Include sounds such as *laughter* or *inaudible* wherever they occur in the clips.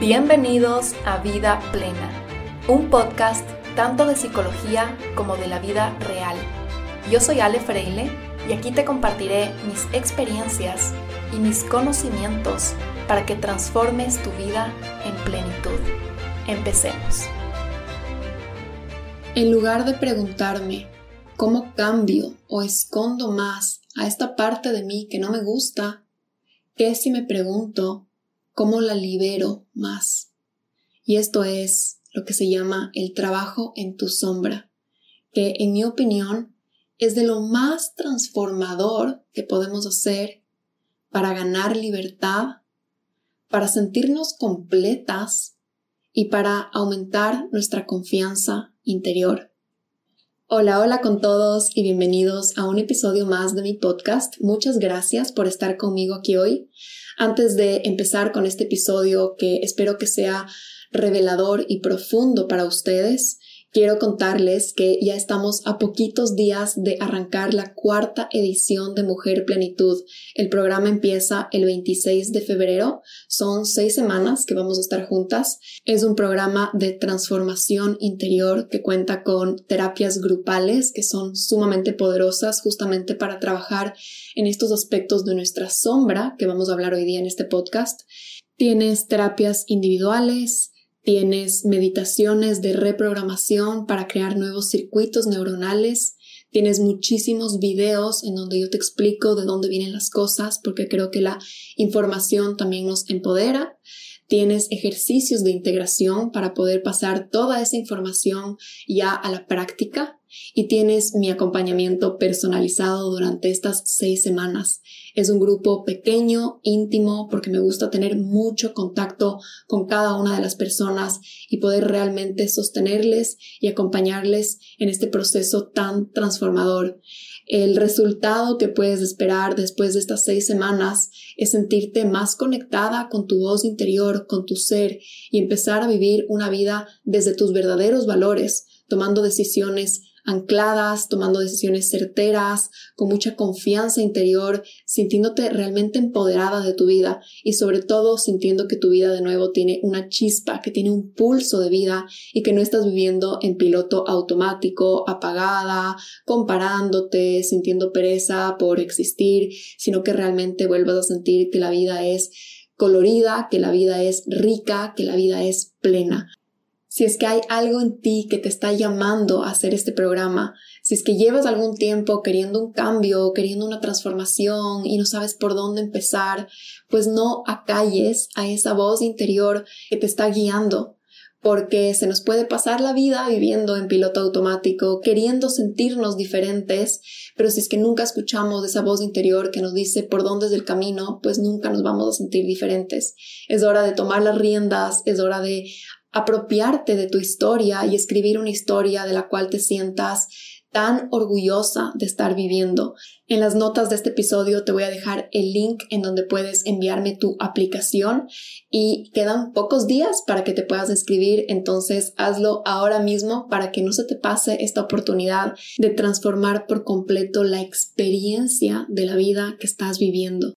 Bienvenidos a Vida Plena, un podcast tanto de psicología como de la vida real. Yo soy Ale Freile y aquí te compartiré mis experiencias y mis conocimientos para que transformes tu vida en plenitud. Empecemos. En lugar de preguntarme cómo cambio o escondo más a esta parte de mí que no me gusta, ¿qué si me pregunto cómo la libero más. Y esto es lo que se llama el trabajo en tu sombra, que en mi opinión es de lo más transformador que podemos hacer para ganar libertad, para sentirnos completas y para aumentar nuestra confianza interior. Hola, hola con todos y bienvenidos a un episodio más de mi podcast. Muchas gracias por estar conmigo aquí hoy. Antes de empezar con este episodio que espero que sea revelador y profundo para ustedes, quiero contarles que ya estamos a poquitos días de arrancar la cuarta edición de Mujer Plenitud. El programa empieza el 26 de febrero. Son seis semanas que vamos a estar juntas. Es un programa de transformación interior que cuenta con terapias grupales que son sumamente poderosas justamente para trabajar en estos aspectos de nuestra sombra que vamos a hablar hoy día en este podcast. Tienes terapias individuales, Tienes meditaciones de reprogramación para crear nuevos circuitos neuronales. Tienes muchísimos videos en donde yo te explico de dónde vienen las cosas porque creo que la información también nos empodera. Tienes ejercicios de integración para poder pasar toda esa información ya a la práctica y tienes mi acompañamiento personalizado durante estas seis semanas. Es un grupo pequeño, íntimo, porque me gusta tener mucho contacto con cada una de las personas y poder realmente sostenerles y acompañarles en este proceso tan transformador. El resultado que puedes esperar después de estas seis semanas es sentirte más conectada con tu voz interior, con tu ser y empezar a vivir una vida desde tus verdaderos valores, tomando decisiones ancladas, tomando decisiones certeras, con mucha confianza interior, sintiéndote realmente empoderada de tu vida y sobre todo sintiendo que tu vida de nuevo tiene una chispa, que tiene un pulso de vida y que no estás viviendo en piloto automático, apagada, comparándote, sintiendo pereza por existir, sino que realmente vuelvas a sentir que la vida es colorida, que la vida es rica, que la vida es plena si es que hay algo en ti que te está llamando a hacer este programa, si es que llevas algún tiempo queriendo un cambio, queriendo una transformación y no sabes por dónde empezar, pues no acalles a esa voz interior que te está guiando, porque se nos puede pasar la vida viviendo en piloto automático, queriendo sentirnos diferentes, pero si es que nunca escuchamos esa voz interior que nos dice por dónde es el camino, pues nunca nos vamos a sentir diferentes. Es hora de tomar las riendas, es hora de apropiarte de tu historia y escribir una historia de la cual te sientas tan orgullosa de estar viviendo. En las notas de este episodio te voy a dejar el link en donde puedes enviarme tu aplicación y quedan pocos días para que te puedas escribir, entonces hazlo ahora mismo para que no se te pase esta oportunidad de transformar por completo la experiencia de la vida que estás viviendo.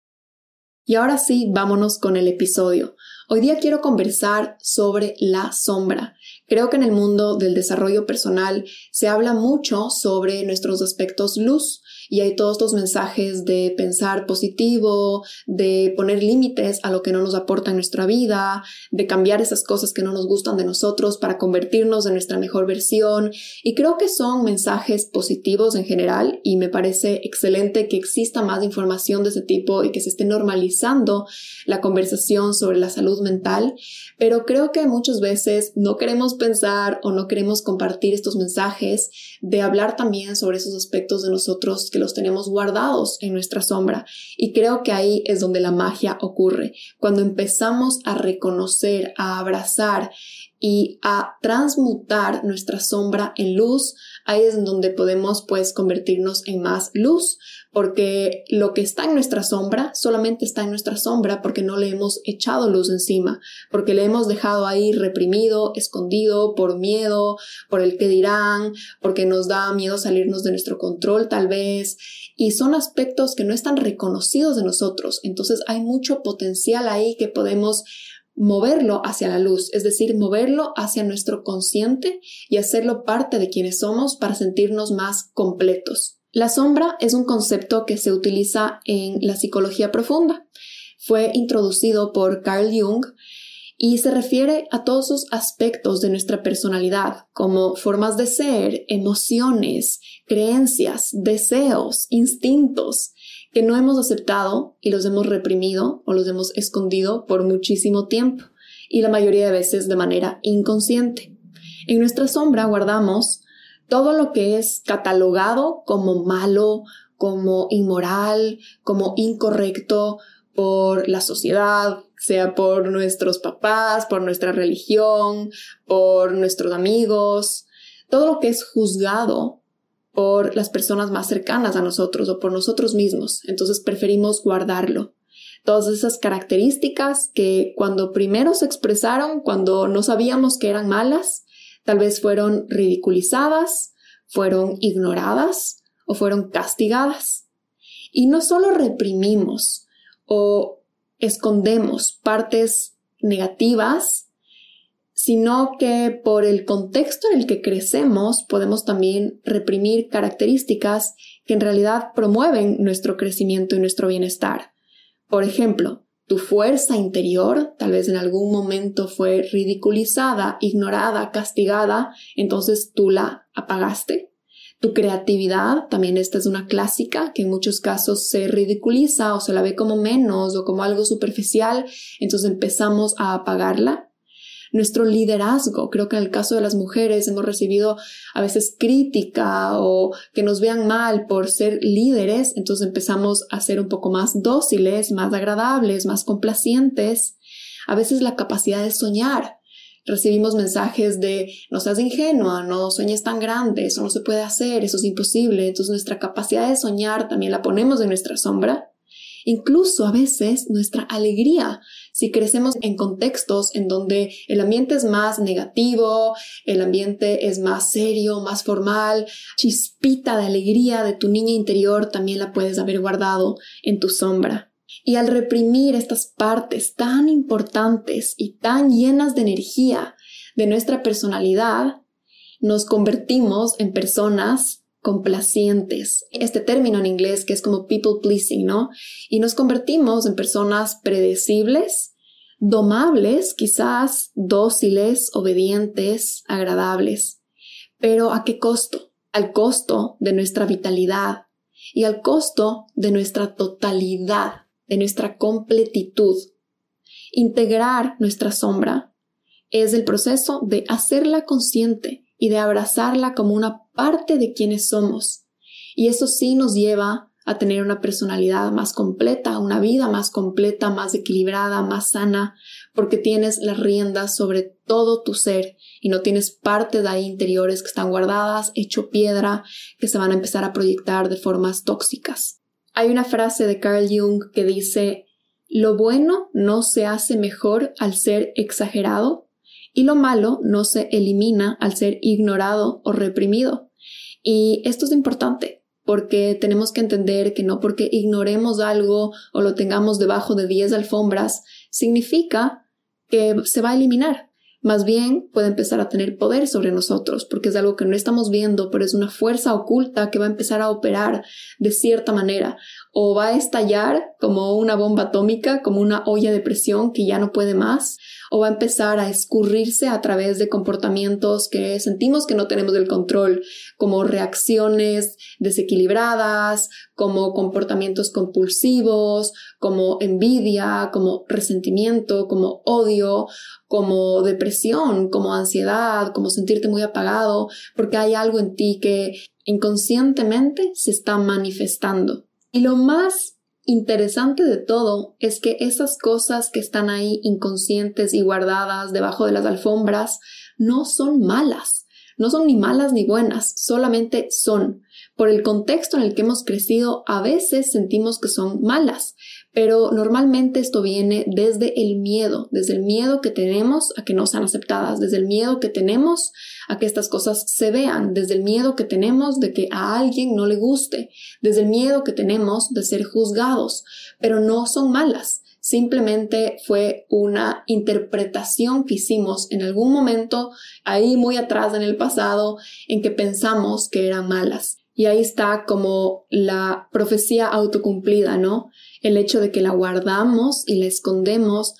Y ahora sí, vámonos con el episodio. Hoy día quiero conversar sobre la sombra. Creo que en el mundo del desarrollo personal se habla mucho sobre nuestros aspectos luz y hay todos estos mensajes de pensar positivo, de poner límites a lo que no nos aporta en nuestra vida, de cambiar esas cosas que no nos gustan de nosotros para convertirnos en nuestra mejor versión. Y creo que son mensajes positivos en general y me parece excelente que exista más información de ese tipo y que se esté normalizando la conversación sobre la salud mental. Pero creo que muchas veces no queremos pensar o no queremos compartir estos mensajes de hablar también sobre esos aspectos de nosotros que los tenemos guardados en nuestra sombra. Y creo que ahí es donde la magia ocurre, cuando empezamos a reconocer, a abrazar y a transmutar nuestra sombra en luz, ahí es donde podemos pues convertirnos en más luz, porque lo que está en nuestra sombra solamente está en nuestra sombra porque no le hemos echado luz encima, porque le hemos dejado ahí reprimido, escondido por miedo, por el que dirán, porque nos da miedo salirnos de nuestro control tal vez, y son aspectos que no están reconocidos de nosotros, entonces hay mucho potencial ahí que podemos moverlo hacia la luz, es decir, moverlo hacia nuestro consciente y hacerlo parte de quienes somos para sentirnos más completos. La sombra es un concepto que se utiliza en la psicología profunda. Fue introducido por Carl Jung y se refiere a todos los aspectos de nuestra personalidad, como formas de ser, emociones, creencias, deseos, instintos, que no hemos aceptado y los hemos reprimido o los hemos escondido por muchísimo tiempo y la mayoría de veces de manera inconsciente. En nuestra sombra guardamos todo lo que es catalogado como malo, como inmoral, como incorrecto por la sociedad, sea por nuestros papás, por nuestra religión, por nuestros amigos, todo lo que es juzgado por las personas más cercanas a nosotros o por nosotros mismos. Entonces preferimos guardarlo. Todas esas características que cuando primero se expresaron, cuando no sabíamos que eran malas, tal vez fueron ridiculizadas, fueron ignoradas o fueron castigadas. Y no solo reprimimos o escondemos partes negativas sino que por el contexto en el que crecemos podemos también reprimir características que en realidad promueven nuestro crecimiento y nuestro bienestar. Por ejemplo, tu fuerza interior tal vez en algún momento fue ridiculizada, ignorada, castigada, entonces tú la apagaste. Tu creatividad, también esta es una clásica que en muchos casos se ridiculiza o se la ve como menos o como algo superficial, entonces empezamos a apagarla nuestro liderazgo. Creo que en el caso de las mujeres hemos recibido a veces crítica o que nos vean mal por ser líderes, entonces empezamos a ser un poco más dóciles, más agradables, más complacientes. A veces la capacidad de soñar. Recibimos mensajes de no seas ingenua, no sueñes tan grande, eso no se puede hacer, eso es imposible. Entonces nuestra capacidad de soñar también la ponemos en nuestra sombra. Incluso a veces nuestra alegría si crecemos en contextos en donde el ambiente es más negativo, el ambiente es más serio, más formal, chispita de alegría de tu niña interior también la puedes haber guardado en tu sombra. Y al reprimir estas partes tan importantes y tan llenas de energía de nuestra personalidad, nos convertimos en personas complacientes. Este término en inglés que es como people pleasing, ¿no? Y nos convertimos en personas predecibles, domables, quizás dóciles, obedientes, agradables. Pero ¿a qué costo? Al costo de nuestra vitalidad y al costo de nuestra totalidad, de nuestra completitud. Integrar nuestra sombra es el proceso de hacerla consciente y de abrazarla como una parte de quienes somos. Y eso sí nos lleva a tener una personalidad más completa, una vida más completa, más equilibrada, más sana, porque tienes las riendas sobre todo tu ser y no tienes partes de ahí interiores que están guardadas, hecho piedra, que se van a empezar a proyectar de formas tóxicas. Hay una frase de Carl Jung que dice, lo bueno no se hace mejor al ser exagerado, y lo malo no se elimina al ser ignorado o reprimido. Y esto es importante porque tenemos que entender que no porque ignoremos algo o lo tengamos debajo de 10 alfombras significa que se va a eliminar. Más bien puede empezar a tener poder sobre nosotros porque es algo que no estamos viendo, pero es una fuerza oculta que va a empezar a operar de cierta manera o va a estallar como una bomba atómica, como una olla de presión que ya no puede más, o va a empezar a escurrirse a través de comportamientos que sentimos que no tenemos el control, como reacciones desequilibradas, como comportamientos compulsivos, como envidia, como resentimiento, como odio, como depresión, como ansiedad, como sentirte muy apagado, porque hay algo en ti que inconscientemente se está manifestando. Y lo más interesante de todo es que esas cosas que están ahí inconscientes y guardadas debajo de las alfombras no son malas, no son ni malas ni buenas, solamente son. Por el contexto en el que hemos crecido, a veces sentimos que son malas, pero normalmente esto viene desde el miedo, desde el miedo que tenemos a que no sean aceptadas, desde el miedo que tenemos a que estas cosas se vean, desde el miedo que tenemos de que a alguien no le guste, desde el miedo que tenemos de ser juzgados, pero no son malas, simplemente fue una interpretación que hicimos en algún momento ahí muy atrás en el pasado en que pensamos que eran malas. Y ahí está como la profecía autocumplida, ¿no? El hecho de que la guardamos y la escondemos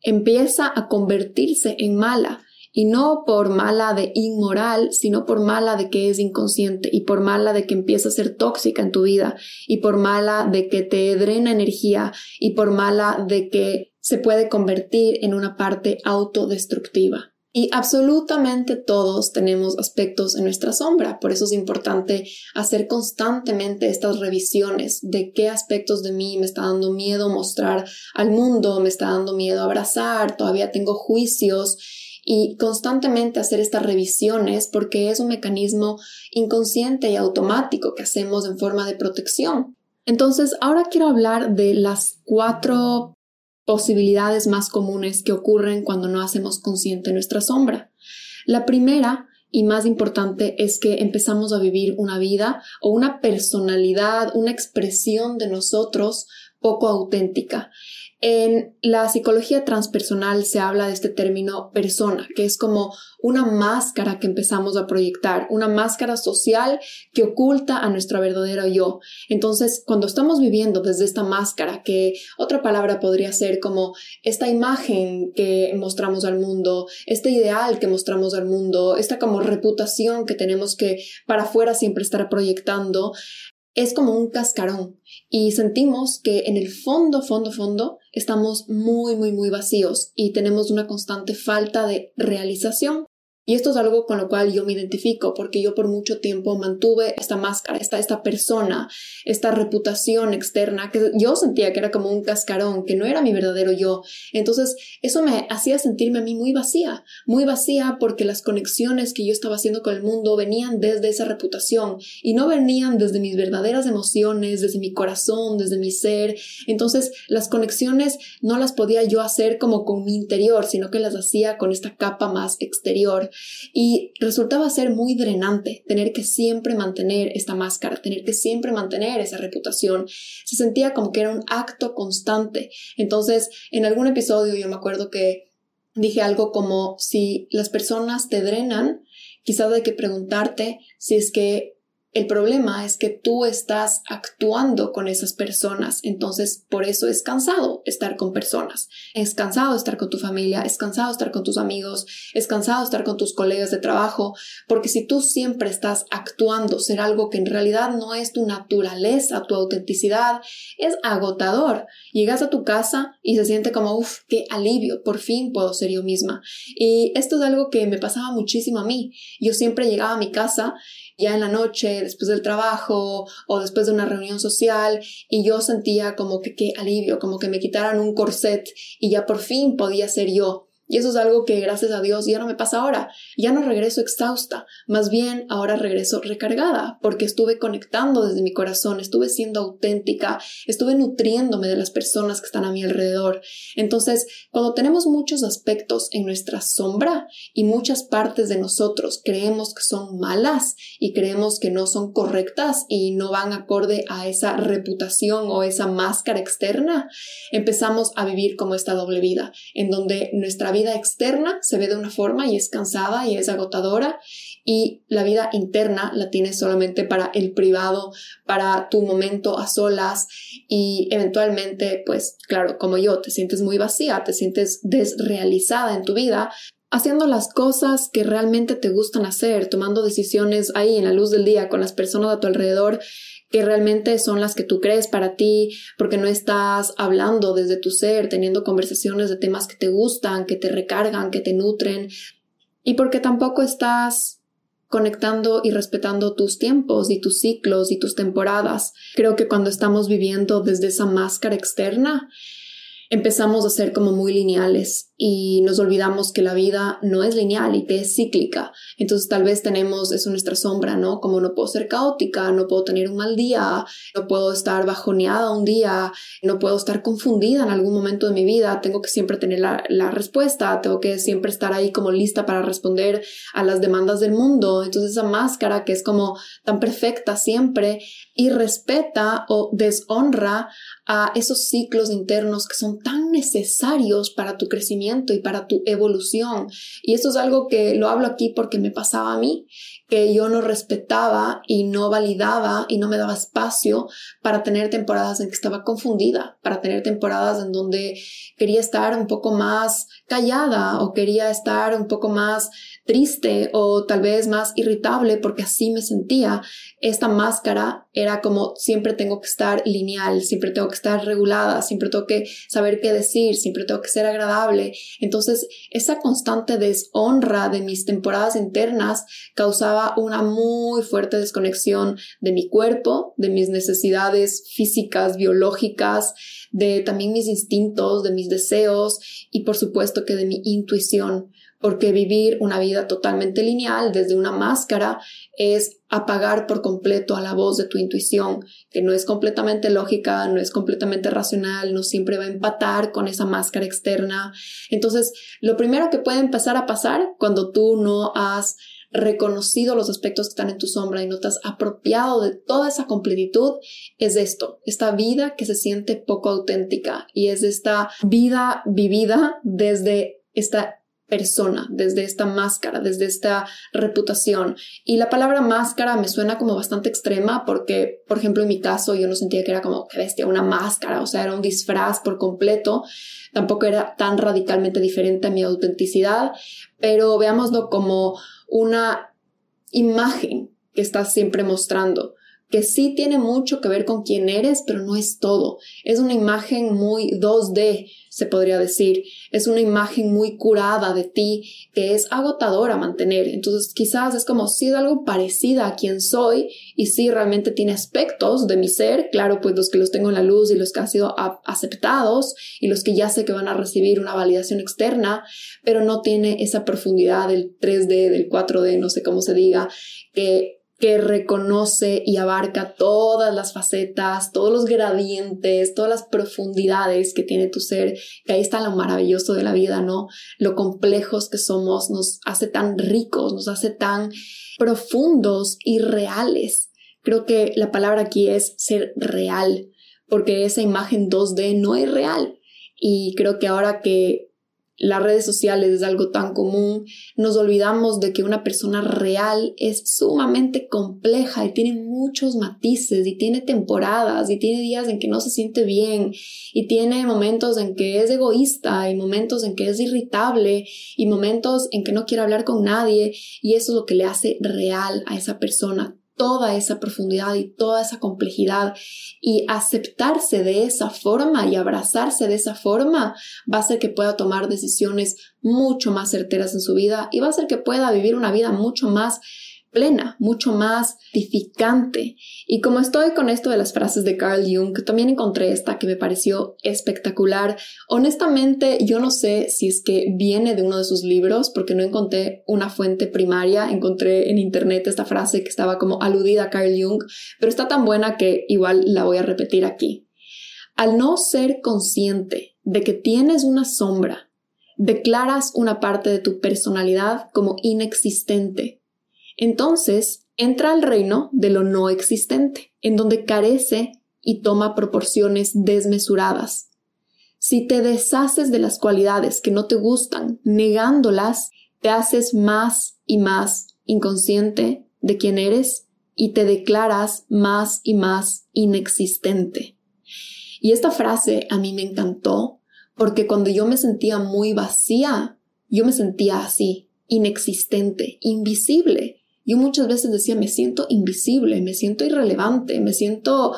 empieza a convertirse en mala y no por mala de inmoral, sino por mala de que es inconsciente y por mala de que empieza a ser tóxica en tu vida y por mala de que te drena energía y por mala de que se puede convertir en una parte autodestructiva. Y absolutamente todos tenemos aspectos en nuestra sombra, por eso es importante hacer constantemente estas revisiones de qué aspectos de mí me está dando miedo mostrar al mundo, me está dando miedo abrazar, todavía tengo juicios y constantemente hacer estas revisiones porque es un mecanismo inconsciente y automático que hacemos en forma de protección. Entonces, ahora quiero hablar de las cuatro posibilidades más comunes que ocurren cuando no hacemos consciente nuestra sombra. La primera y más importante es que empezamos a vivir una vida o una personalidad, una expresión de nosotros poco auténtica. En la psicología transpersonal se habla de este término persona, que es como una máscara que empezamos a proyectar, una máscara social que oculta a nuestro verdadero yo. Entonces, cuando estamos viviendo desde esta máscara, que otra palabra podría ser como esta imagen que mostramos al mundo, este ideal que mostramos al mundo, esta como reputación que tenemos que para afuera siempre estar proyectando, es como un cascarón y sentimos que en el fondo, fondo, fondo estamos muy, muy, muy vacíos y tenemos una constante falta de realización. Y esto es algo con lo cual yo me identifico, porque yo por mucho tiempo mantuve esta máscara, esta, esta persona, esta reputación externa, que yo sentía que era como un cascarón, que no era mi verdadero yo. Entonces, eso me hacía sentirme a mí muy vacía, muy vacía porque las conexiones que yo estaba haciendo con el mundo venían desde esa reputación y no venían desde mis verdaderas emociones, desde mi corazón, desde mi ser. Entonces, las conexiones no las podía yo hacer como con mi interior, sino que las hacía con esta capa más exterior y resultaba ser muy drenante tener que siempre mantener esta máscara, tener que siempre mantener esa reputación. Se sentía como que era un acto constante. Entonces, en algún episodio yo me acuerdo que dije algo como si las personas te drenan, quizás hay que preguntarte si es que el problema es que tú estás actuando con esas personas, entonces por eso es cansado estar con personas, es cansado estar con tu familia, es cansado estar con tus amigos, es cansado estar con tus colegas de trabajo, porque si tú siempre estás actuando ser algo que en realidad no es tu naturaleza, tu autenticidad, es agotador. Llegas a tu casa y se siente como, uff, qué alivio, por fin puedo ser yo misma. Y esto es algo que me pasaba muchísimo a mí. Yo siempre llegaba a mi casa ya en la noche, después del trabajo o después de una reunión social y yo sentía como que qué alivio, como que me quitaran un corset y ya por fin podía ser yo. Y eso es algo que gracias a Dios ya no me pasa ahora. Ya no regreso exhausta, más bien ahora regreso recargada, porque estuve conectando desde mi corazón, estuve siendo auténtica, estuve nutriéndome de las personas que están a mi alrededor. Entonces, cuando tenemos muchos aspectos en nuestra sombra y muchas partes de nosotros creemos que son malas y creemos que no son correctas y no van acorde a esa reputación o esa máscara externa, empezamos a vivir como esta doble vida, en donde nuestra vida vida externa se ve de una forma y es cansada y es agotadora y la vida interna la tienes solamente para el privado, para tu momento a solas y eventualmente, pues claro, como yo, te sientes muy vacía, te sientes desrealizada en tu vida, haciendo las cosas que realmente te gustan hacer, tomando decisiones ahí en la luz del día con las personas a tu alrededor que realmente son las que tú crees para ti, porque no estás hablando desde tu ser, teniendo conversaciones de temas que te gustan, que te recargan, que te nutren, y porque tampoco estás conectando y respetando tus tiempos y tus ciclos y tus temporadas. Creo que cuando estamos viviendo desde esa máscara externa, empezamos a ser como muy lineales y nos olvidamos que la vida no es lineal y que es cíclica. Entonces tal vez tenemos eso nuestra sombra, ¿no? Como no puedo ser caótica, no puedo tener un mal día, no puedo estar bajoneada un día, no puedo estar confundida en algún momento de mi vida, tengo que siempre tener la, la respuesta, tengo que siempre estar ahí como lista para responder a las demandas del mundo. Entonces esa máscara que es como tan perfecta siempre y respeta o deshonra a esos ciclos internos que son tan necesarios para tu crecimiento y para tu evolución. Y esto es algo que lo hablo aquí porque me pasaba a mí, que yo no respetaba y no validaba y no me daba espacio para tener temporadas en que estaba confundida, para tener temporadas en donde quería estar un poco más callada o quería estar un poco más triste o tal vez más irritable porque así me sentía. Esta máscara era como siempre tengo que estar lineal, siempre tengo que estar regulada, siempre tengo que saber qué decir, siempre tengo que ser agradable. Entonces, esa constante deshonra de mis temporadas internas causaba una muy fuerte desconexión de mi cuerpo, de mis necesidades físicas, biológicas, de también mis instintos, de mis deseos y por supuesto que de mi intuición porque vivir una vida totalmente lineal desde una máscara es apagar por completo a la voz de tu intuición, que no es completamente lógica, no es completamente racional, no siempre va a empatar con esa máscara externa. Entonces, lo primero que puede empezar a pasar cuando tú no has reconocido los aspectos que están en tu sombra y no te has apropiado de toda esa completitud, es esto, esta vida que se siente poco auténtica y es esta vida vivida desde esta persona, desde esta máscara, desde esta reputación. Y la palabra máscara me suena como bastante extrema porque, por ejemplo, en mi caso yo no sentía que era como, que bestia, una máscara, o sea, era un disfraz por completo. Tampoco era tan radicalmente diferente a mi autenticidad, pero veámoslo como una imagen que estás siempre mostrando que sí tiene mucho que ver con quién eres, pero no es todo. Es una imagen muy 2D, se podría decir. Es una imagen muy curada de ti que es agotadora mantener. Entonces quizás es como si es algo parecida a quien soy y sí realmente tiene aspectos de mi ser, claro, pues los que los tengo en la luz y los que han sido aceptados y los que ya sé que van a recibir una validación externa, pero no tiene esa profundidad del 3D, del 4D, no sé cómo se diga, que que reconoce y abarca todas las facetas, todos los gradientes, todas las profundidades que tiene tu ser, que ahí está lo maravilloso de la vida, ¿no? Lo complejos que somos nos hace tan ricos, nos hace tan profundos y reales. Creo que la palabra aquí es ser real, porque esa imagen 2D no es real. Y creo que ahora que las redes sociales es algo tan común, nos olvidamos de que una persona real es sumamente compleja y tiene muchos matices y tiene temporadas y tiene días en que no se siente bien y tiene momentos en que es egoísta y momentos en que es irritable y momentos en que no quiere hablar con nadie y eso es lo que le hace real a esa persona toda esa profundidad y toda esa complejidad. Y aceptarse de esa forma y abrazarse de esa forma va a hacer que pueda tomar decisiones mucho más certeras en su vida y va a hacer que pueda vivir una vida mucho más plena, mucho más edificante. Y como estoy con esto de las frases de Carl Jung, también encontré esta que me pareció espectacular. Honestamente, yo no sé si es que viene de uno de sus libros, porque no encontré una fuente primaria. Encontré en internet esta frase que estaba como aludida a Carl Jung, pero está tan buena que igual la voy a repetir aquí. Al no ser consciente de que tienes una sombra, declaras una parte de tu personalidad como inexistente entonces entra al reino de lo no existente, en donde carece y toma proporciones desmesuradas. Si te deshaces de las cualidades que no te gustan, negándolas, te haces más y más inconsciente de quién eres y te declaras más y más inexistente. Y esta frase a mí me encantó porque cuando yo me sentía muy vacía, yo me sentía así, inexistente, invisible. Yo muchas veces decía, me siento invisible, me siento irrelevante, me siento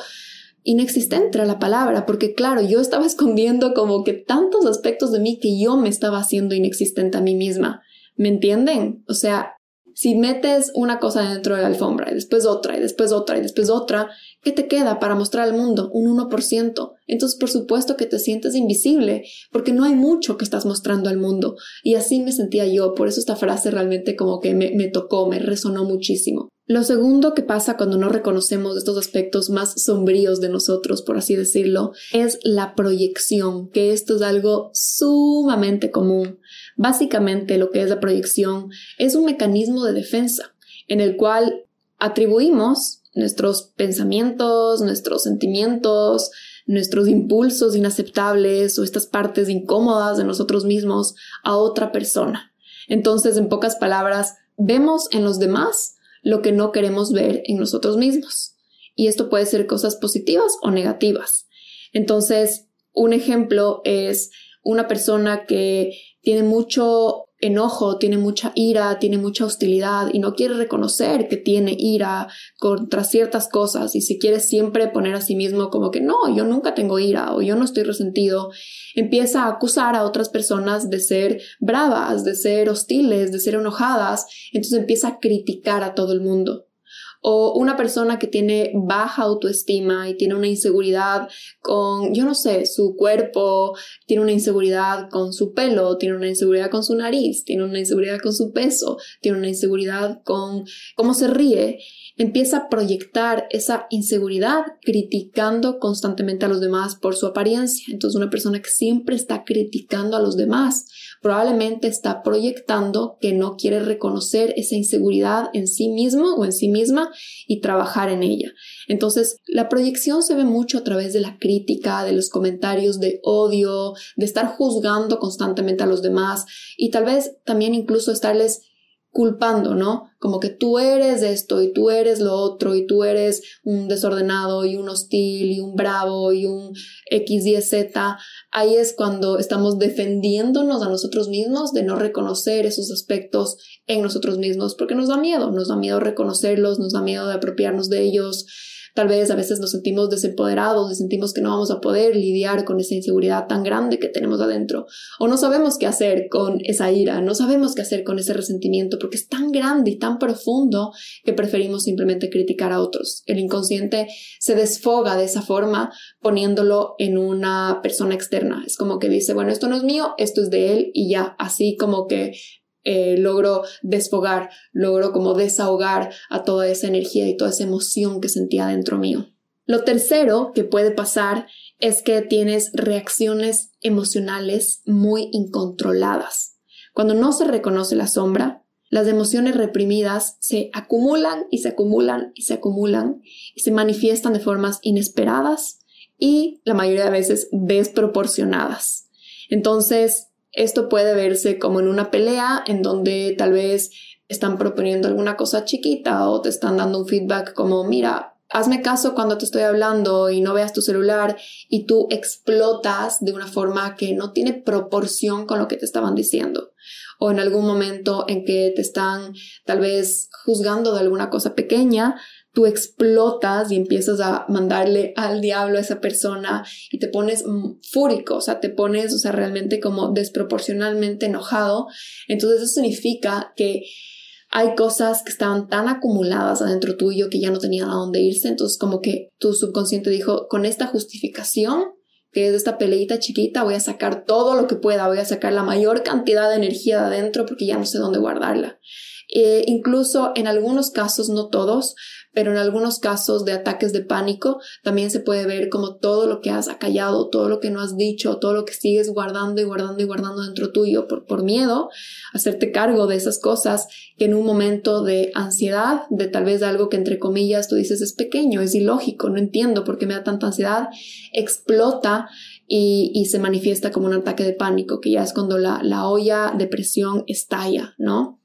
inexistente a la palabra, porque claro, yo estaba *laughs* escondiendo como que tantos aspectos de mí que yo me estaba haciendo inexistente a mí misma. ¿Me entienden? O sea, si metes una cosa dentro de la alfombra y después otra y después otra y después otra, ¿qué te queda para mostrar al mundo? Un 1%. Entonces, por supuesto que te sientes invisible, porque no hay mucho que estás mostrando al mundo. Y así me sentía yo, por eso esta frase realmente como que me, me tocó, me resonó muchísimo. Lo segundo que pasa cuando no reconocemos estos aspectos más sombríos de nosotros, por así decirlo, es la proyección, que esto es algo sumamente común. Básicamente lo que es la proyección es un mecanismo de defensa en el cual atribuimos nuestros pensamientos, nuestros sentimientos, nuestros impulsos inaceptables o estas partes incómodas de nosotros mismos a otra persona. Entonces, en pocas palabras, vemos en los demás lo que no queremos ver en nosotros mismos. Y esto puede ser cosas positivas o negativas. Entonces, un ejemplo es una persona que tiene mucho enojo, tiene mucha ira, tiene mucha hostilidad y no quiere reconocer que tiene ira contra ciertas cosas y si quiere siempre poner a sí mismo como que no, yo nunca tengo ira o yo no estoy resentido, empieza a acusar a otras personas de ser bravas, de ser hostiles, de ser enojadas, entonces empieza a criticar a todo el mundo o una persona que tiene baja autoestima y tiene una inseguridad con, yo no sé, su cuerpo, tiene una inseguridad con su pelo, tiene una inseguridad con su nariz, tiene una inseguridad con su peso, tiene una inseguridad con cómo se ríe empieza a proyectar esa inseguridad criticando constantemente a los demás por su apariencia. Entonces una persona que siempre está criticando a los demás probablemente está proyectando que no quiere reconocer esa inseguridad en sí mismo o en sí misma y trabajar en ella. Entonces la proyección se ve mucho a través de la crítica, de los comentarios de odio, de estar juzgando constantemente a los demás y tal vez también incluso estarles culpando, ¿no? Como que tú eres esto y tú eres lo otro y tú eres un desordenado y un hostil y un bravo y un X, Y, Z. Ahí es cuando estamos defendiéndonos a nosotros mismos de no reconocer esos aspectos en nosotros mismos porque nos da miedo, nos da miedo reconocerlos, nos da miedo de apropiarnos de ellos Tal vez a veces nos sentimos desempoderados, sentimos que no vamos a poder lidiar con esa inseguridad tan grande que tenemos adentro. O no sabemos qué hacer con esa ira, no sabemos qué hacer con ese resentimiento porque es tan grande y tan profundo que preferimos simplemente criticar a otros. El inconsciente se desfoga de esa forma poniéndolo en una persona externa. Es como que dice, bueno, esto no es mío, esto es de él y ya, así como que eh, logro desfogar, logro como desahogar a toda esa energía y toda esa emoción que sentía dentro mío. Lo tercero que puede pasar es que tienes reacciones emocionales muy incontroladas. Cuando no se reconoce la sombra, las emociones reprimidas se acumulan y se acumulan y se acumulan y se manifiestan de formas inesperadas y la mayoría de veces desproporcionadas. Entonces, esto puede verse como en una pelea en donde tal vez están proponiendo alguna cosa chiquita o te están dando un feedback como, mira, hazme caso cuando te estoy hablando y no veas tu celular y tú explotas de una forma que no tiene proporción con lo que te estaban diciendo. O en algún momento en que te están tal vez juzgando de alguna cosa pequeña, tú explotas y empiezas a mandarle al diablo a esa persona y te pones fúrico, o sea, te pones, o sea, realmente como desproporcionalmente enojado. Entonces eso significa que hay cosas que estaban tan acumuladas adentro tuyo que ya no tenían a dónde irse. Entonces como que tu subconsciente dijo, con esta justificación, que es esta peleita chiquita, voy a sacar todo lo que pueda, voy a sacar la mayor cantidad de energía de adentro porque ya no sé dónde guardarla. Eh, incluso en algunos casos, no todos, pero en algunos casos de ataques de pánico también se puede ver como todo lo que has acallado, todo lo que no has dicho, todo lo que sigues guardando y guardando y guardando dentro tuyo por, por miedo, hacerte cargo de esas cosas que en un momento de ansiedad, de tal vez algo que entre comillas tú dices es pequeño, es ilógico, no entiendo por qué me da tanta ansiedad, explota y, y, se manifiesta como un ataque de pánico, que ya es cuando la, la olla de presión estalla, ¿no?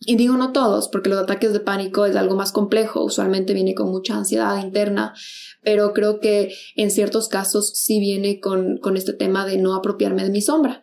Y digo no todos, porque los ataques de pánico es algo más complejo, usualmente viene con mucha ansiedad interna, pero creo que en ciertos casos sí viene con, con este tema de no apropiarme de mi sombra.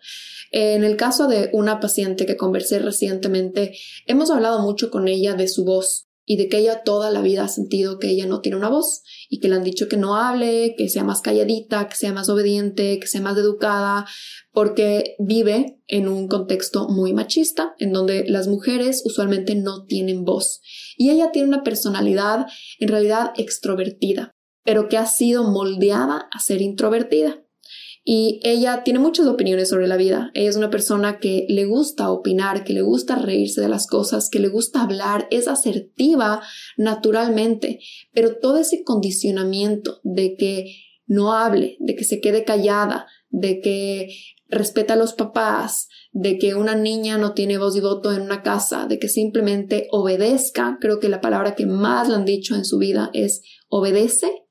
En el caso de una paciente que conversé recientemente, hemos hablado mucho con ella de su voz y de que ella toda la vida ha sentido que ella no tiene una voz y que le han dicho que no hable, que sea más calladita, que sea más obediente, que sea más educada, porque vive en un contexto muy machista, en donde las mujeres usualmente no tienen voz. Y ella tiene una personalidad en realidad extrovertida, pero que ha sido moldeada a ser introvertida. Y ella tiene muchas opiniones sobre la vida. Ella es una persona que le gusta opinar, que le gusta reírse de las cosas, que le gusta hablar, es asertiva naturalmente, pero todo ese condicionamiento de que no hable, de que se quede callada, de que respeta a los papás, de que una niña no tiene voz y voto en una casa, de que simplemente obedezca, creo que la palabra que más le han dicho en su vida es obedece,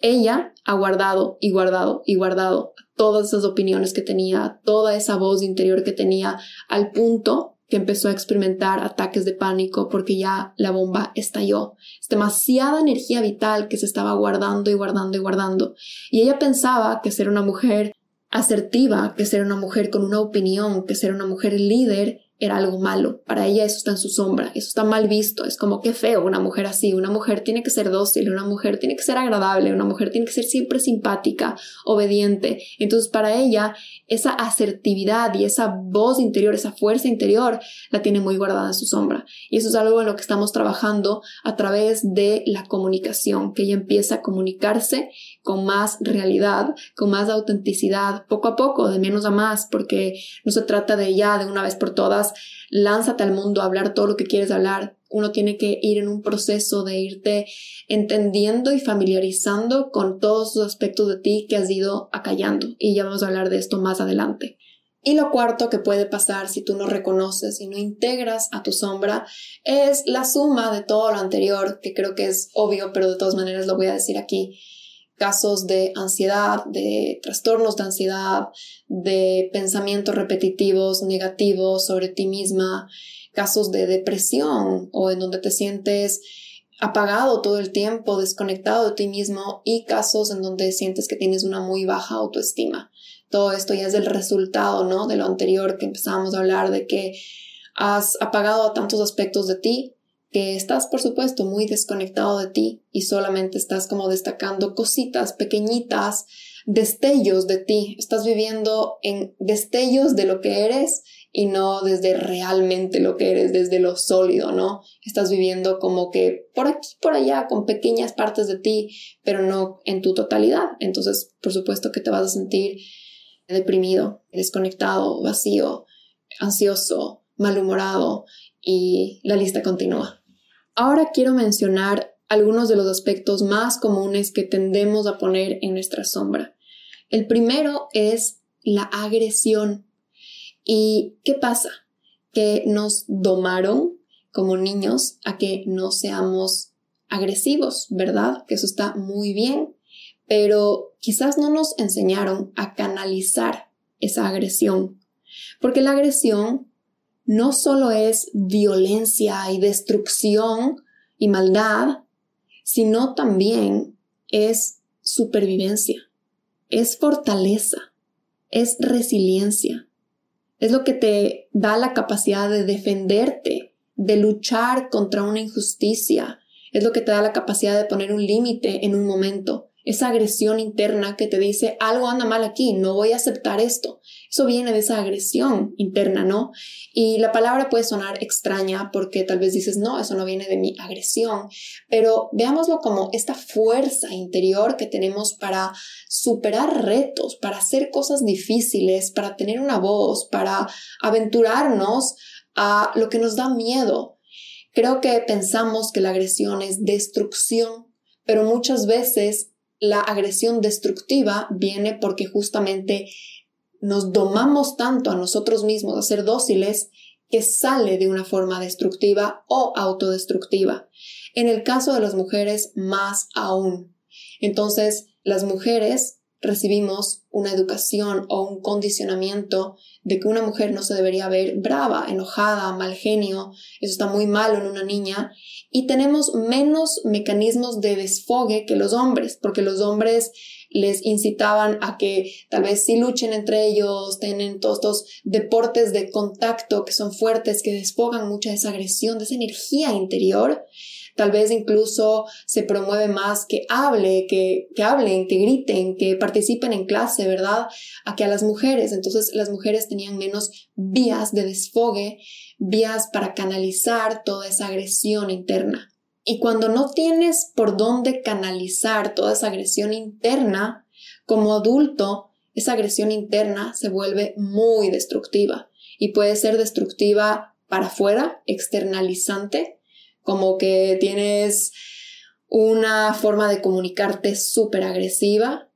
ella ha guardado y guardado y guardado todas esas opiniones que tenía, toda esa voz interior que tenía, al punto que empezó a experimentar ataques de pánico porque ya la bomba estalló. Es demasiada energía vital que se estaba guardando y guardando y guardando. Y ella pensaba que ser una mujer asertiva, que ser una mujer con una opinión, que ser una mujer líder era algo malo. Para ella eso está en su sombra, eso está mal visto. Es como qué feo una mujer así. Una mujer tiene que ser dócil, una mujer tiene que ser agradable, una mujer tiene que ser siempre simpática, obediente. Entonces para ella esa asertividad y esa voz interior, esa fuerza interior, la tiene muy guardada en su sombra. Y eso es algo en lo que estamos trabajando a través de la comunicación, que ella empieza a comunicarse con más realidad, con más autenticidad, poco a poco, de menos a más, porque no se trata de ya de una vez por todas, lánzate al mundo a hablar todo lo que quieres hablar. Uno tiene que ir en un proceso de irte entendiendo y familiarizando con todos los aspectos de ti que has ido acallando. Y ya vamos a hablar de esto más adelante. Y lo cuarto que puede pasar si tú no reconoces y no integras a tu sombra es la suma de todo lo anterior, que creo que es obvio, pero de todas maneras lo voy a decir aquí casos de ansiedad, de trastornos de ansiedad, de pensamientos repetitivos negativos sobre ti misma, casos de depresión o en donde te sientes apagado todo el tiempo, desconectado de ti mismo y casos en donde sientes que tienes una muy baja autoestima. Todo esto ya es el resultado, ¿no? De lo anterior que empezábamos a hablar de que has apagado tantos aspectos de ti que estás, por supuesto, muy desconectado de ti y solamente estás como destacando cositas pequeñitas, destellos de ti. Estás viviendo en destellos de lo que eres y no desde realmente lo que eres, desde lo sólido, ¿no? Estás viviendo como que por aquí, por allá, con pequeñas partes de ti, pero no en tu totalidad. Entonces, por supuesto que te vas a sentir deprimido, desconectado, vacío, ansioso, malhumorado y la lista continúa. Ahora quiero mencionar algunos de los aspectos más comunes que tendemos a poner en nuestra sombra. El primero es la agresión. ¿Y qué pasa? Que nos domaron como niños a que no seamos agresivos, ¿verdad? Que eso está muy bien, pero quizás no nos enseñaron a canalizar esa agresión, porque la agresión no solo es violencia y destrucción y maldad, sino también es supervivencia, es fortaleza, es resiliencia, es lo que te da la capacidad de defenderte, de luchar contra una injusticia, es lo que te da la capacidad de poner un límite en un momento, esa agresión interna que te dice algo anda mal aquí, no voy a aceptar esto. Eso viene de esa agresión interna, ¿no? Y la palabra puede sonar extraña porque tal vez dices, no, eso no viene de mi agresión, pero veámoslo como esta fuerza interior que tenemos para superar retos, para hacer cosas difíciles, para tener una voz, para aventurarnos a lo que nos da miedo. Creo que pensamos que la agresión es destrucción, pero muchas veces la agresión destructiva viene porque justamente nos domamos tanto a nosotros mismos a ser dóciles que sale de una forma destructiva o autodestructiva. En el caso de las mujeres, más aún. Entonces, las mujeres recibimos una educación o un condicionamiento de que una mujer no se debería ver brava, enojada, mal genio, eso está muy malo en una niña, y tenemos menos mecanismos de desfogue que los hombres, porque los hombres les incitaban a que tal vez sí luchen entre ellos, tienen todos estos deportes de contacto que son fuertes, que desfogan mucha de esa agresión, de esa energía interior. Tal vez incluso se promueve más que hable, que, que hablen, que griten, que participen en clase, ¿verdad? A que a las mujeres. Entonces las mujeres tenían menos vías de desfogue, vías para canalizar toda esa agresión interna. Y cuando no tienes por dónde canalizar toda esa agresión interna, como adulto, esa agresión interna se vuelve muy destructiva y puede ser destructiva para afuera, externalizante, como que tienes una forma de comunicarte súper agresiva,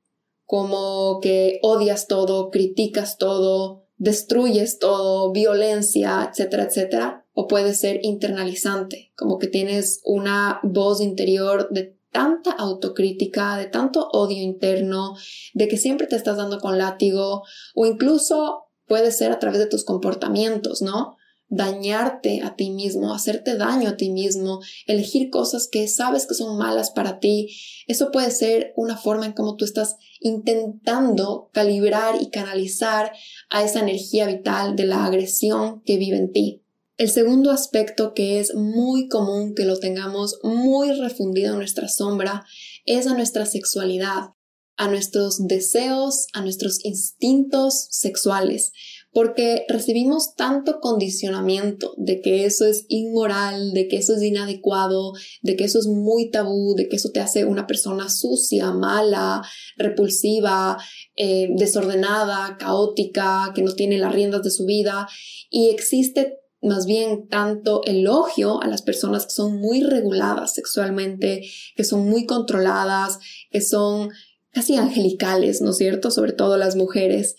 como que odias todo, criticas todo, destruyes todo, violencia, etcétera, etcétera. O puede ser internalizante, como que tienes una voz interior de tanta autocrítica, de tanto odio interno, de que siempre te estás dando con látigo o incluso puede ser a través de tus comportamientos, ¿no? Dañarte a ti mismo, hacerte daño a ti mismo, elegir cosas que sabes que son malas para ti. Eso puede ser una forma en cómo tú estás intentando calibrar y canalizar a esa energía vital de la agresión que vive en ti. El segundo aspecto que es muy común que lo tengamos muy refundido en nuestra sombra es a nuestra sexualidad, a nuestros deseos, a nuestros instintos sexuales porque recibimos tanto condicionamiento de que eso es inmoral, de que eso es inadecuado, de que eso es muy tabú, de que eso te hace una persona sucia, mala, repulsiva, eh, desordenada, caótica, que no tiene las riendas de su vida y existe más bien tanto elogio a las personas que son muy reguladas sexualmente, que son muy controladas, que son casi angelicales, ¿no es cierto? Sobre todo las mujeres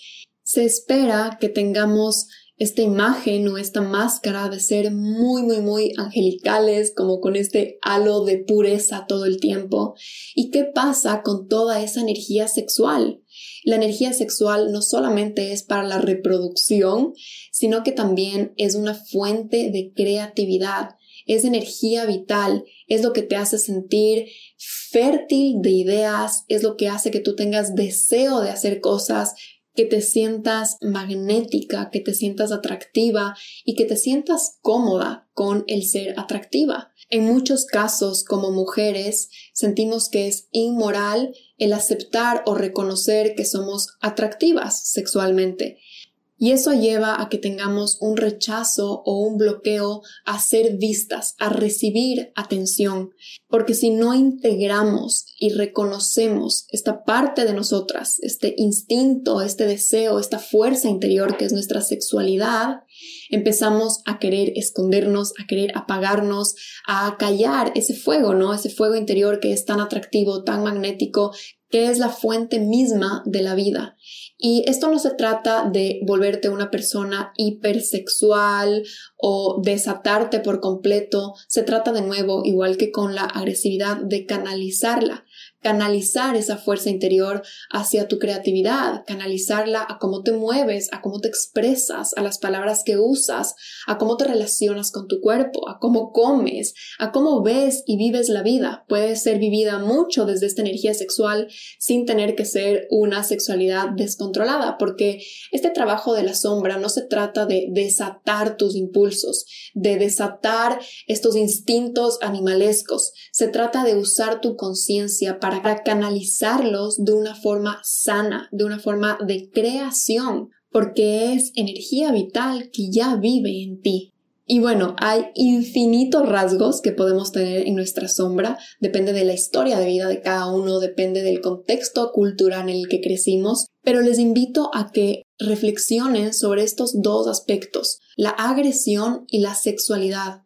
se espera que tengamos esta imagen o esta máscara de ser muy, muy, muy angelicales, como con este halo de pureza todo el tiempo. ¿Y qué pasa con toda esa energía sexual? La energía sexual no solamente es para la reproducción, sino que también es una fuente de creatividad, es energía vital, es lo que te hace sentir fértil de ideas, es lo que hace que tú tengas deseo de hacer cosas, que te sientas magnética, que te sientas atractiva y que te sientas cómoda con el ser atractiva. En muchos casos, como mujeres, sentimos que es inmoral el aceptar o reconocer que somos atractivas sexualmente y eso lleva a que tengamos un rechazo o un bloqueo a ser vistas, a recibir atención. Porque si no integramos y reconocemos esta parte de nosotras, este instinto, este deseo, esta fuerza interior que es nuestra sexualidad, empezamos a querer escondernos, a querer apagarnos, a callar ese fuego, ¿no? Ese fuego interior que es tan atractivo, tan magnético, que es la fuente misma de la vida. Y esto no se trata de volverte una persona hipersexual o desatarte por completo, se trata de nuevo, igual que con la agresividad, de canalizarla, canalizar esa fuerza interior hacia tu creatividad, canalizarla a cómo te mueves, a cómo te expresas, a las palabras que usas, a cómo te relacionas con tu cuerpo, a cómo comes, a cómo ves y vives la vida. Puede ser vivida mucho desde esta energía sexual sin tener que ser una sexualidad descontrolada, porque este trabajo de la sombra no se trata de desatar tus impulsos, de desatar estos instintos animalescos, se trata de usar tu conciencia para para canalizarlos de una forma sana, de una forma de creación, porque es energía vital que ya vive en ti. Y bueno, hay infinitos rasgos que podemos tener en nuestra sombra, depende de la historia de vida de cada uno, depende del contexto cultural en el que crecimos, pero les invito a que reflexionen sobre estos dos aspectos, la agresión y la sexualidad,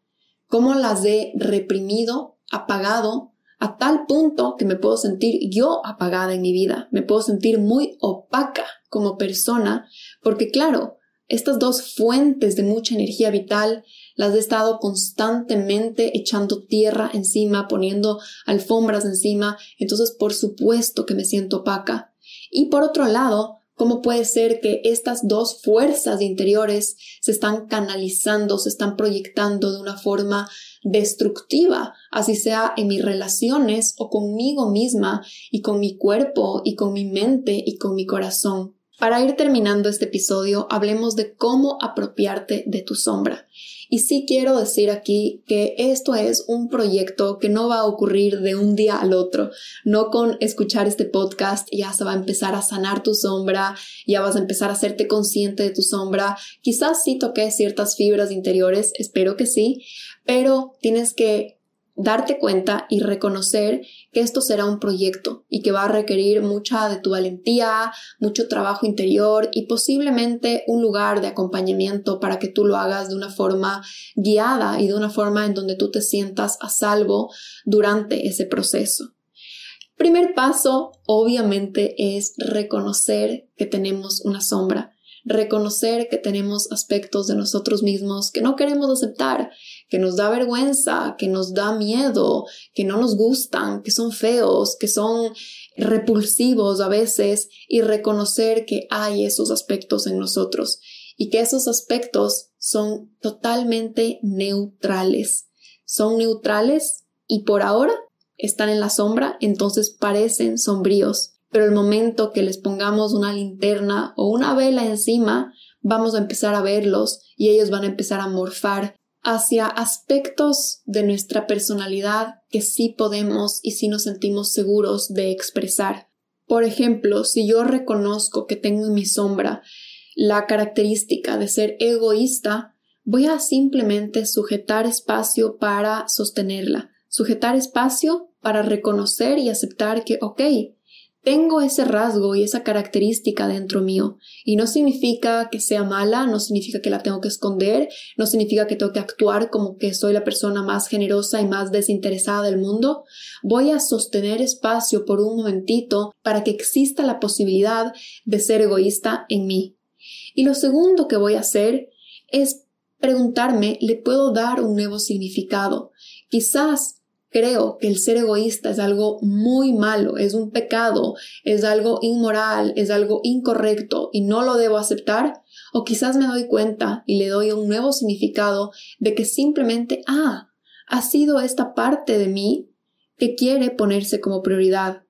cómo las he reprimido, apagado a tal punto que me puedo sentir yo apagada en mi vida, me puedo sentir muy opaca como persona, porque claro, estas dos fuentes de mucha energía vital las he estado constantemente echando tierra encima, poniendo alfombras encima, entonces por supuesto que me siento opaca. Y por otro lado, ¿Cómo puede ser que estas dos fuerzas interiores se están canalizando, se están proyectando de una forma destructiva, así sea en mis relaciones o conmigo misma y con mi cuerpo y con mi mente y con mi corazón? Para ir terminando este episodio, hablemos de cómo apropiarte de tu sombra. Y sí quiero decir aquí que esto es un proyecto que no va a ocurrir de un día al otro. No con escuchar este podcast ya se va a empezar a sanar tu sombra, ya vas a empezar a hacerte consciente de tu sombra. Quizás sí toque ciertas fibras interiores, espero que sí, pero tienes que darte cuenta y reconocer que esto será un proyecto y que va a requerir mucha de tu valentía, mucho trabajo interior y posiblemente un lugar de acompañamiento para que tú lo hagas de una forma guiada y de una forma en donde tú te sientas a salvo durante ese proceso. Primer paso, obviamente, es reconocer que tenemos una sombra reconocer que tenemos aspectos de nosotros mismos que no queremos aceptar, que nos da vergüenza, que nos da miedo, que no nos gustan, que son feos, que son repulsivos a veces y reconocer que hay esos aspectos en nosotros y que esos aspectos son totalmente neutrales. Son neutrales y por ahora están en la sombra, entonces parecen sombríos. Pero el momento que les pongamos una linterna o una vela encima, vamos a empezar a verlos y ellos van a empezar a morfar hacia aspectos de nuestra personalidad que sí podemos y sí nos sentimos seguros de expresar. Por ejemplo, si yo reconozco que tengo en mi sombra la característica de ser egoísta, voy a simplemente sujetar espacio para sostenerla, sujetar espacio para reconocer y aceptar que, ok, tengo ese rasgo y esa característica dentro mío. Y no significa que sea mala, no significa que la tengo que esconder, no significa que tengo que actuar como que soy la persona más generosa y más desinteresada del mundo. Voy a sostener espacio por un momentito para que exista la posibilidad de ser egoísta en mí. Y lo segundo que voy a hacer es preguntarme, ¿le puedo dar un nuevo significado? Quizás creo que el ser egoísta es algo muy malo, es un pecado, es algo inmoral, es algo incorrecto y no lo debo aceptar, o quizás me doy cuenta y le doy un nuevo significado de que simplemente, ah, ha sido esta parte de mí que quiere ponerse como prioridad,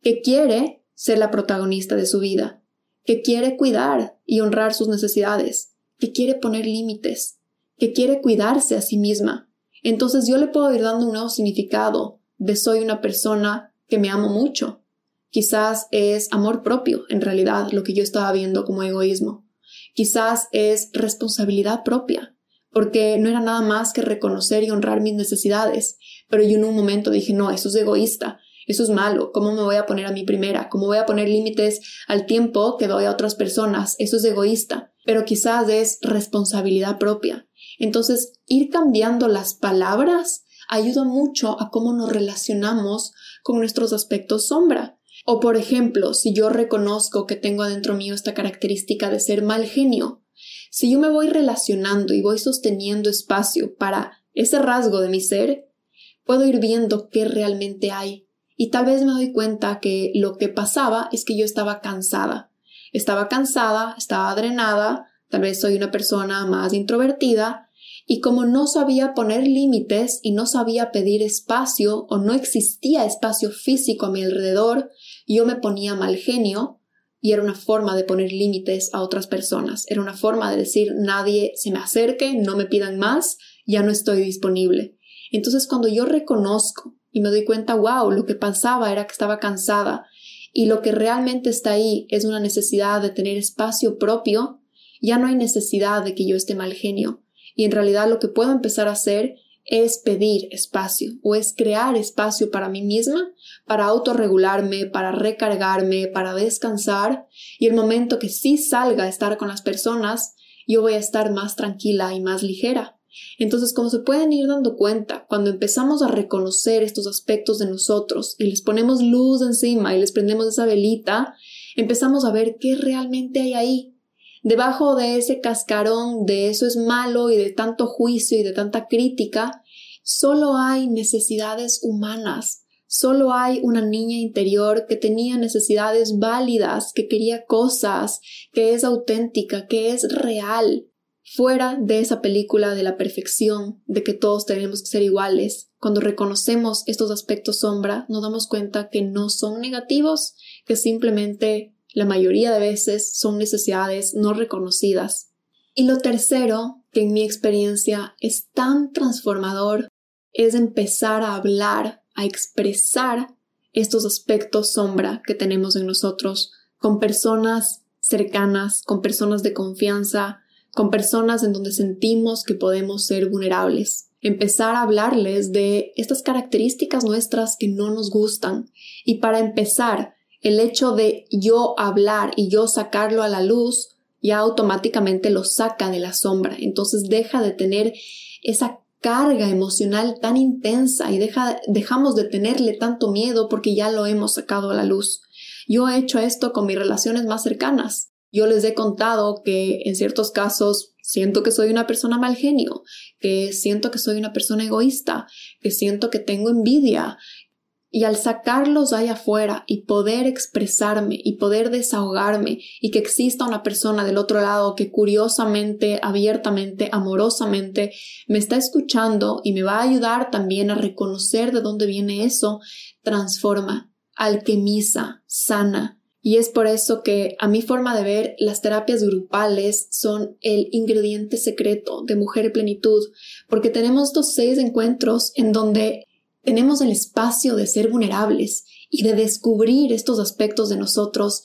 que quiere ser la protagonista de su vida, que quiere cuidar y honrar sus necesidades, que quiere poner límites, que quiere cuidarse a sí misma, entonces yo le puedo ir dando un nuevo significado de soy una persona que me amo mucho. Quizás es amor propio, en realidad, lo que yo estaba viendo como egoísmo. Quizás es responsabilidad propia, porque no era nada más que reconocer y honrar mis necesidades, pero yo en un momento dije, no, eso es egoísta, eso es malo, ¿cómo me voy a poner a mí primera? ¿Cómo voy a poner límites al tiempo que doy a otras personas? Eso es egoísta, pero quizás es responsabilidad propia. Entonces, ir cambiando las palabras ayuda mucho a cómo nos relacionamos con nuestros aspectos sombra. O por ejemplo, si yo reconozco que tengo adentro mío esta característica de ser mal genio, si yo me voy relacionando y voy sosteniendo espacio para ese rasgo de mi ser, puedo ir viendo qué realmente hay. Y tal vez me doy cuenta que lo que pasaba es que yo estaba cansada. Estaba cansada, estaba drenada, tal vez soy una persona más introvertida y como no sabía poner límites y no sabía pedir espacio o no existía espacio físico a mi alrededor, yo me ponía mal genio y era una forma de poner límites a otras personas, era una forma de decir nadie se me acerque, no me pidan más, ya no estoy disponible. Entonces cuando yo reconozco y me doy cuenta, wow, lo que pasaba era que estaba cansada y lo que realmente está ahí es una necesidad de tener espacio propio, ya no hay necesidad de que yo esté mal genio, y en realidad lo que puedo empezar a hacer es pedir espacio o es crear espacio para mí misma, para autorregularme, para recargarme, para descansar y el momento que sí salga a estar con las personas, yo voy a estar más tranquila y más ligera. Entonces, como se pueden ir dando cuenta, cuando empezamos a reconocer estos aspectos de nosotros y les ponemos luz encima y les prendemos esa velita, empezamos a ver qué realmente hay ahí, Debajo de ese cascarón de eso es malo y de tanto juicio y de tanta crítica, solo hay necesidades humanas, solo hay una niña interior que tenía necesidades válidas, que quería cosas, que es auténtica, que es real, fuera de esa película de la perfección, de que todos tenemos que ser iguales. Cuando reconocemos estos aspectos sombra, nos damos cuenta que no son negativos, que simplemente la mayoría de veces son necesidades no reconocidas. Y lo tercero, que en mi experiencia es tan transformador, es empezar a hablar, a expresar estos aspectos sombra que tenemos en nosotros con personas cercanas, con personas de confianza, con personas en donde sentimos que podemos ser vulnerables. Empezar a hablarles de estas características nuestras que no nos gustan. Y para empezar, el hecho de yo hablar y yo sacarlo a la luz ya automáticamente lo saca de la sombra. Entonces deja de tener esa carga emocional tan intensa y deja, dejamos de tenerle tanto miedo porque ya lo hemos sacado a la luz. Yo he hecho esto con mis relaciones más cercanas. Yo les he contado que en ciertos casos siento que soy una persona mal genio, que siento que soy una persona egoísta, que siento que tengo envidia, y al sacarlos ahí afuera y poder expresarme y poder desahogarme y que exista una persona del otro lado que curiosamente, abiertamente, amorosamente me está escuchando y me va a ayudar también a reconocer de dónde viene eso, transforma, alquimiza, sana. Y es por eso que a mi forma de ver las terapias grupales son el ingrediente secreto de Mujer Plenitud, porque tenemos dos seis encuentros en donde tenemos el espacio de ser vulnerables y de descubrir estos aspectos de nosotros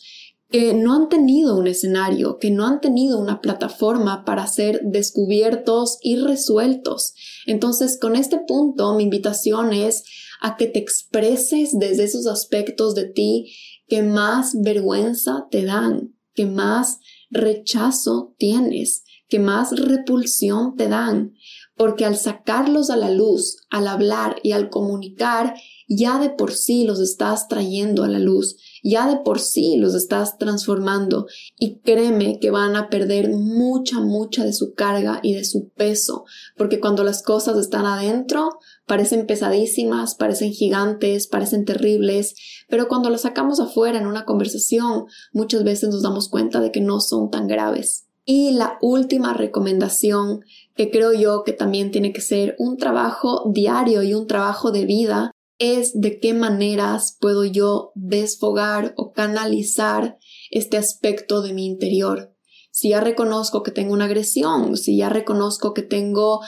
que no han tenido un escenario, que no han tenido una plataforma para ser descubiertos y resueltos. Entonces, con este punto, mi invitación es a que te expreses desde esos aspectos de ti que más vergüenza te dan, que más rechazo tienes, que más repulsión te dan, porque al sacarlos a la luz, al hablar y al comunicar, ya de por sí los estás trayendo a la luz, ya de por sí los estás transformando y créeme que van a perder mucha, mucha de su carga y de su peso, porque cuando las cosas están adentro, parecen pesadísimas, parecen gigantes, parecen terribles, pero cuando las sacamos afuera en una conversación, muchas veces nos damos cuenta de que no son tan graves. Y la última recomendación que creo yo que también tiene que ser un trabajo diario y un trabajo de vida, es de qué maneras puedo yo desfogar o canalizar este aspecto de mi interior. Si ya reconozco que tengo una agresión, si ya reconozco que tengo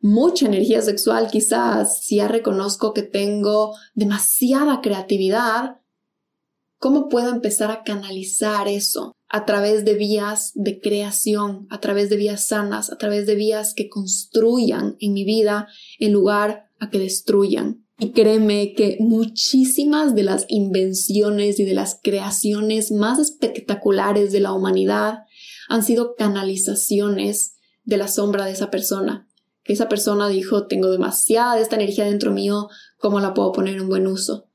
mucha energía sexual quizás, si ya reconozco que tengo demasiada creatividad, ¿cómo puedo empezar a canalizar eso? a través de vías de creación, a través de vías sanas, a través de vías que construyan en mi vida en lugar a que destruyan. Y créeme que muchísimas de las invenciones y de las creaciones más espectaculares de la humanidad han sido canalizaciones de la sombra de esa persona. Que esa persona dijo, tengo demasiada de esta energía dentro mío, ¿cómo la puedo poner en buen uso?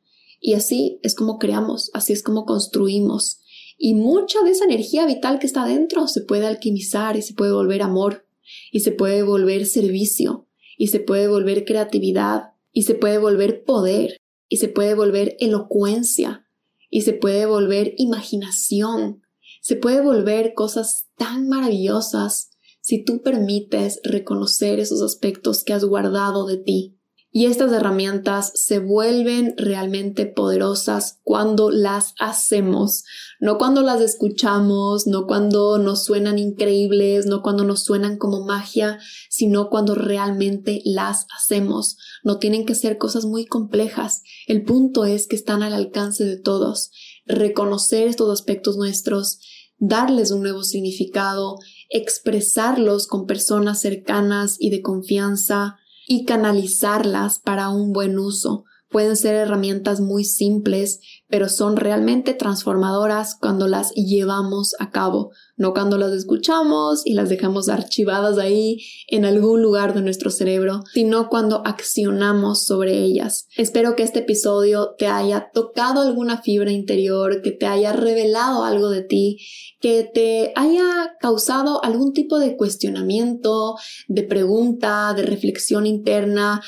Y así es como creamos, así es como construimos. Y mucha de esa energía vital que está dentro se puede alquimizar y se puede volver amor y se puede volver servicio y se puede volver creatividad y se puede volver poder y se puede volver elocuencia y se puede volver imaginación. Se puede volver cosas tan maravillosas si tú permites reconocer esos aspectos que has guardado de ti. Y estas herramientas se vuelven realmente poderosas cuando las hacemos, no cuando las escuchamos, no cuando nos suenan increíbles, no cuando nos suenan como magia, sino cuando realmente las hacemos. No tienen que ser cosas muy complejas. El punto es que están al alcance de todos. Reconocer estos aspectos nuestros, darles un nuevo significado, expresarlos con personas cercanas y de confianza, y canalizarlas para un buen uso. Pueden ser herramientas muy simples, pero son realmente transformadoras cuando las llevamos a cabo, no cuando las escuchamos y las dejamos archivadas ahí en algún lugar de nuestro cerebro, sino cuando accionamos sobre ellas. Espero que este episodio te haya tocado alguna fibra interior, que te haya revelado algo de ti, que te haya causado algún tipo de cuestionamiento, de pregunta, de reflexión interna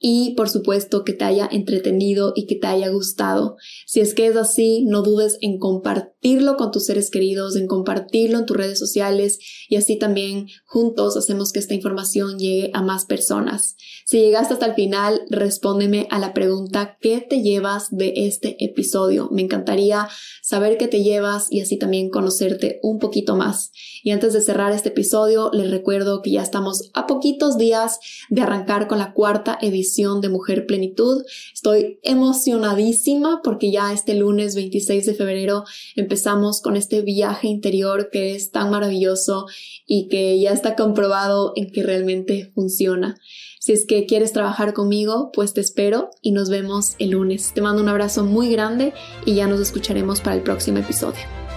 y por supuesto que te haya entretenido y que te haya gustado. Si es que es así, no dudes en compartirlo con tus seres queridos, en compartirlo en tus redes sociales y así también juntos hacemos que esta información llegue a más personas. Si llegaste hasta el final, respóndeme a la pregunta ¿qué te llevas de este episodio? Me encantaría saber qué te llevas y así también conocerte un poquito más. Y antes de cerrar este episodio, les recuerdo que ya estamos a poquitos días de arrancar con la cuarta de Mujer Plenitud. Estoy emocionadísima porque ya este lunes 26 de febrero empezamos con este viaje interior que es tan maravilloso y que ya está comprobado en que realmente funciona. Si es que quieres trabajar conmigo, pues te espero y nos vemos el lunes. Te mando un abrazo muy grande y ya nos escucharemos para el próximo episodio.